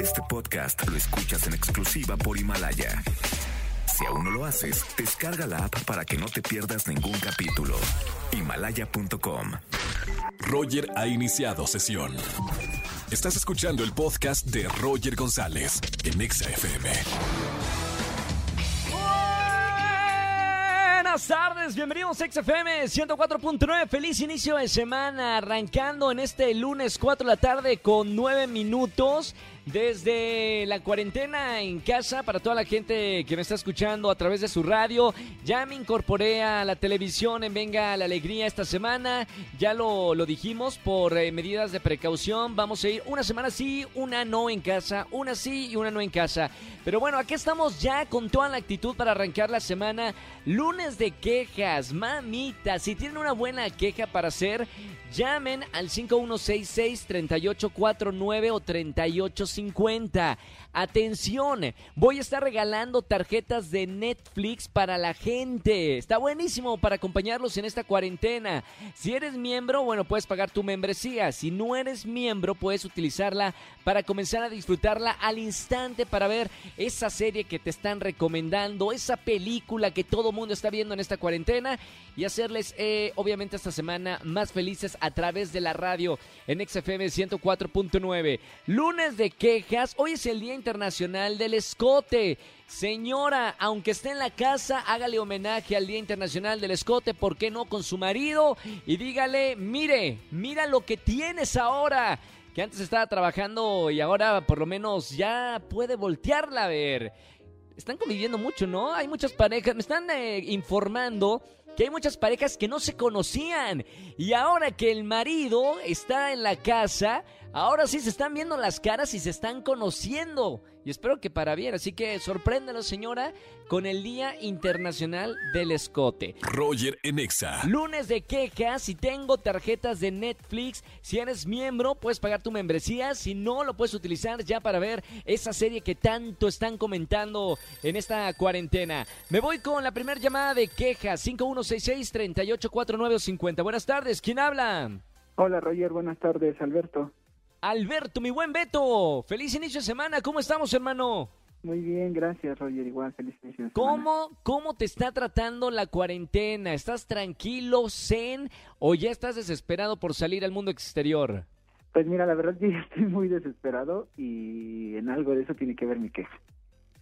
Este podcast lo escuchas en exclusiva por Himalaya. Si aún no lo haces, descarga la app para que no te pierdas ningún capítulo. Himalaya.com. Roger ha iniciado sesión. Estás escuchando el podcast de Roger González en Exa FM. Buenas tardes, bienvenidos a XFM 104.9. Feliz inicio de semana, arrancando en este lunes 4 de la tarde con 9 minutos. Desde la cuarentena en casa, para toda la gente que me está escuchando a través de su radio, ya me incorporé a la televisión en Venga la Alegría esta semana. Ya lo, lo dijimos por eh, medidas de precaución. Vamos a ir una semana sí, una no en casa, una sí y una no en casa. Pero bueno, aquí estamos ya con toda la actitud para arrancar la semana. Lunes de quejas, mamita. Si tienen una buena queja para hacer, llamen al 5166-3849 o 3850. Atención, voy a estar regalando tarjetas de Netflix para la gente. Está buenísimo para acompañarlos en esta cuarentena. Si eres miembro, bueno, puedes pagar tu membresía. Si no eres miembro, puedes utilizarla para comenzar a disfrutarla al instante para ver esa serie que te están recomendando, esa película que todo mundo está viendo en esta cuarentena y hacerles, eh, obviamente, esta semana más felices a través de la radio en XFM 104.9. Lunes de Hoy es el Día Internacional del Escote. Señora, aunque esté en la casa, hágale homenaje al Día Internacional del Escote, ¿por qué no con su marido? Y dígale, mire, mira lo que tienes ahora, que antes estaba trabajando y ahora por lo menos ya puede voltearla a ver. Están conviviendo mucho, ¿no? Hay muchas parejas, me están eh, informando que hay muchas parejas que no se conocían y ahora que el marido está en la casa, ahora sí se están viendo las caras y se están conociendo. Y espero que para bien, así que sorpréndelo señora con el Día Internacional del Escote. Roger en Exa. Lunes de quejas, si tengo tarjetas de Netflix, si eres miembro puedes pagar tu membresía, si no lo puedes utilizar ya para ver esa serie que tanto están comentando en esta cuarentena. Me voy con la primera llamada de quejas, 5166-384950. Buenas tardes, ¿quién habla? Hola Roger, buenas tardes, Alberto. Alberto, mi buen Beto, feliz inicio de semana, ¿cómo estamos hermano? Muy bien, gracias Roger, igual, feliz inicio de semana. ¿Cómo, ¿Cómo te está tratando la cuarentena? ¿Estás tranquilo, zen o ya estás desesperado por salir al mundo exterior? Pues mira, la verdad yo estoy muy desesperado y en algo de eso tiene que ver mi queja.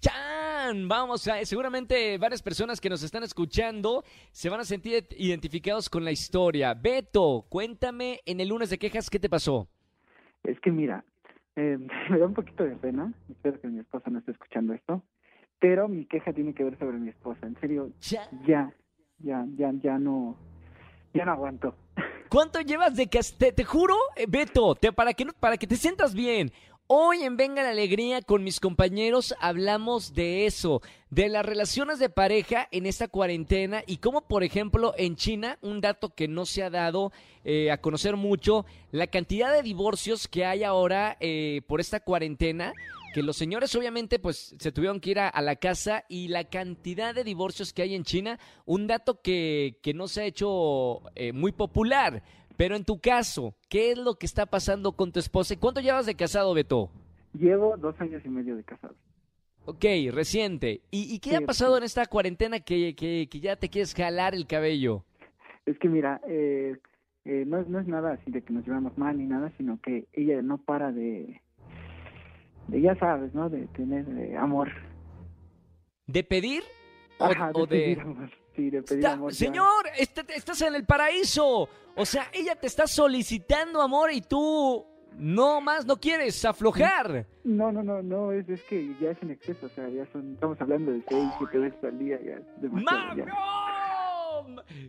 ¡Chan! Vamos a, seguramente varias personas que nos están escuchando se van a sentir identificados con la historia. Beto, cuéntame en el lunes de quejas qué te pasó. Es que mira, eh, me da un poquito de pena, espero que mi esposa no esté escuchando esto, pero mi queja tiene que ver sobre mi esposa, en serio, Ya. ya, ya, ya, ya no, ya no aguanto. ¿Cuánto llevas de que te, te juro, eh, Beto, te, para que para que te sientas bien? Hoy en Venga la Alegría con mis compañeros hablamos de eso, de las relaciones de pareja en esta cuarentena y cómo, por ejemplo, en China, un dato que no se ha dado eh, a conocer mucho, la cantidad de divorcios que hay ahora eh, por esta cuarentena, que los señores obviamente pues se tuvieron que ir a, la casa y la cantidad de divorcios que hay en China, un dato que, que no se ha hecho eh, muy popular. Pero en tu caso, ¿qué es lo que está pasando con tu esposa? ¿Y cuánto llevas de casado, Beto? Llevo dos años y medio de casado. Ok, reciente. ¿Y, y qué Sí, ha pasado en esta cuarentena que, que, que ya te quieres jalar el cabello? Es que mira, eh, eh, no, es, no es nada así de que nos llevamos mal ni nada, sino que ella no para de, de ya sabes, ¿no? De tener eh, amor. ¿De pedir? O, de o de... pedir amor. Sí, Está- señor, est- estás en el paraíso. O sea, ella te está solicitando amor y tú no más no quieres aflojar. No, no, no, no, es, es que ya es en exceso, o sea, ya son, estamos hablando de seis, siete veces al día, ya demasiado. ya.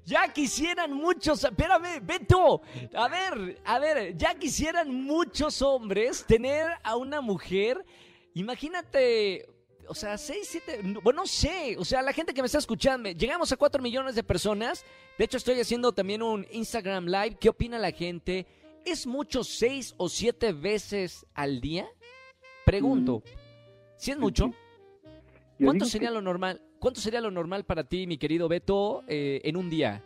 Ya quisieran muchos, espérame, Beto, a ver, a ver, ya quisieran muchos hombres tener a una mujer, imagínate, o sea, seis, siete, no, bueno, no sé, o sea, la gente que me está escuchando, llegamos a cuatro millones de personas, de hecho estoy haciendo también un Instagram Live, ¿qué opina la gente? ¿Es mucho seis o siete veces al día? Pregunto, ¿si es mucho? ¿Cuánto sería que- lo normal? ¿Cuánto sería lo normal para ti, mi querido Beto, eh, en un día?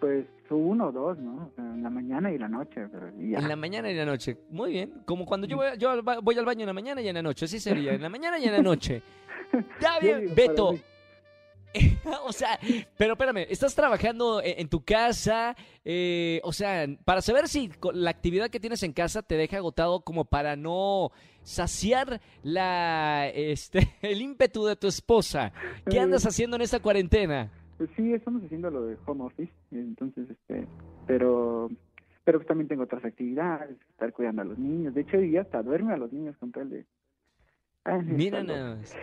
Pues uno o dos, ¿no? En la mañana y la noche. Pero y ya. En la mañana y la noche. Muy bien. Como cuando yo voy, yo voy al baño en la mañana y en la noche. Así sería. En la mañana y en la noche. Está bien, Beto. o sea, pero espérame, ¿estás trabajando en, en tu casa? Eh, o sea, para saber si la actividad que tienes en casa te deja agotado como para no saciar la, este, el ímpetu de tu esposa. ¿Qué Eh. andas haciendo en esta cuarentena? Pues sí, estamos haciendo lo de home office, entonces, este, pero, pero pues también tengo otras actividades, estar cuidando a los niños. De hecho, ya hasta duerme a los niños con tal de... Ay, Mira nada más.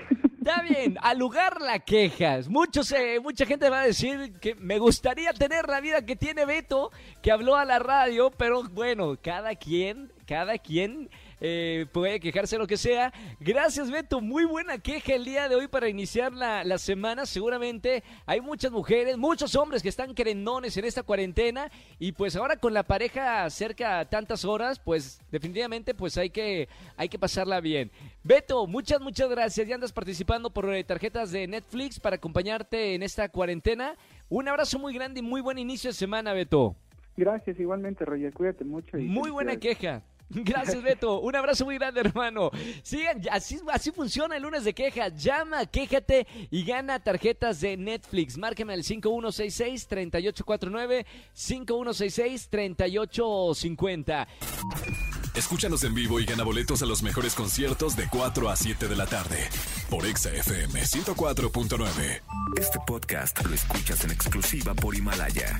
Está bien, al lugar la quejas. Muchos, eh, mucha gente va a decir que me gustaría tener la vida que tiene Beto, que habló a la radio, pero bueno, cada quien, cada quien eh, puede quejarse lo que sea. Gracias, Beto. Muy buena queja el día de hoy para iniciar la, la semana. Seguramente hay muchas mujeres, muchos hombres que están querendones en esta cuarentena y pues ahora con la pareja cerca a tantas horas, pues definitivamente pues hay que, hay que pasarla bien. Beto, muchas, muchas gracias. Ya andas participando por eh, tarjetas de Netflix para acompañarte en esta cuarentena. Un abrazo muy grande y muy buen inicio de semana, Beto. Gracias, igualmente, Roger, cuídate mucho. Y Muy buena queja. Gracias, Beto. Un abrazo muy grande, hermano. Sigan, así, funciona el lunes de quejas. Llama, quéjate y gana tarjetas de Netflix. Márqueme al 5166-3849, 5166-3850. Escúchanos en vivo y gana boletos a los mejores conciertos de 4 a 7 de la tarde por Exa FM 104.9. Este podcast lo escuchas en exclusiva por Himalaya.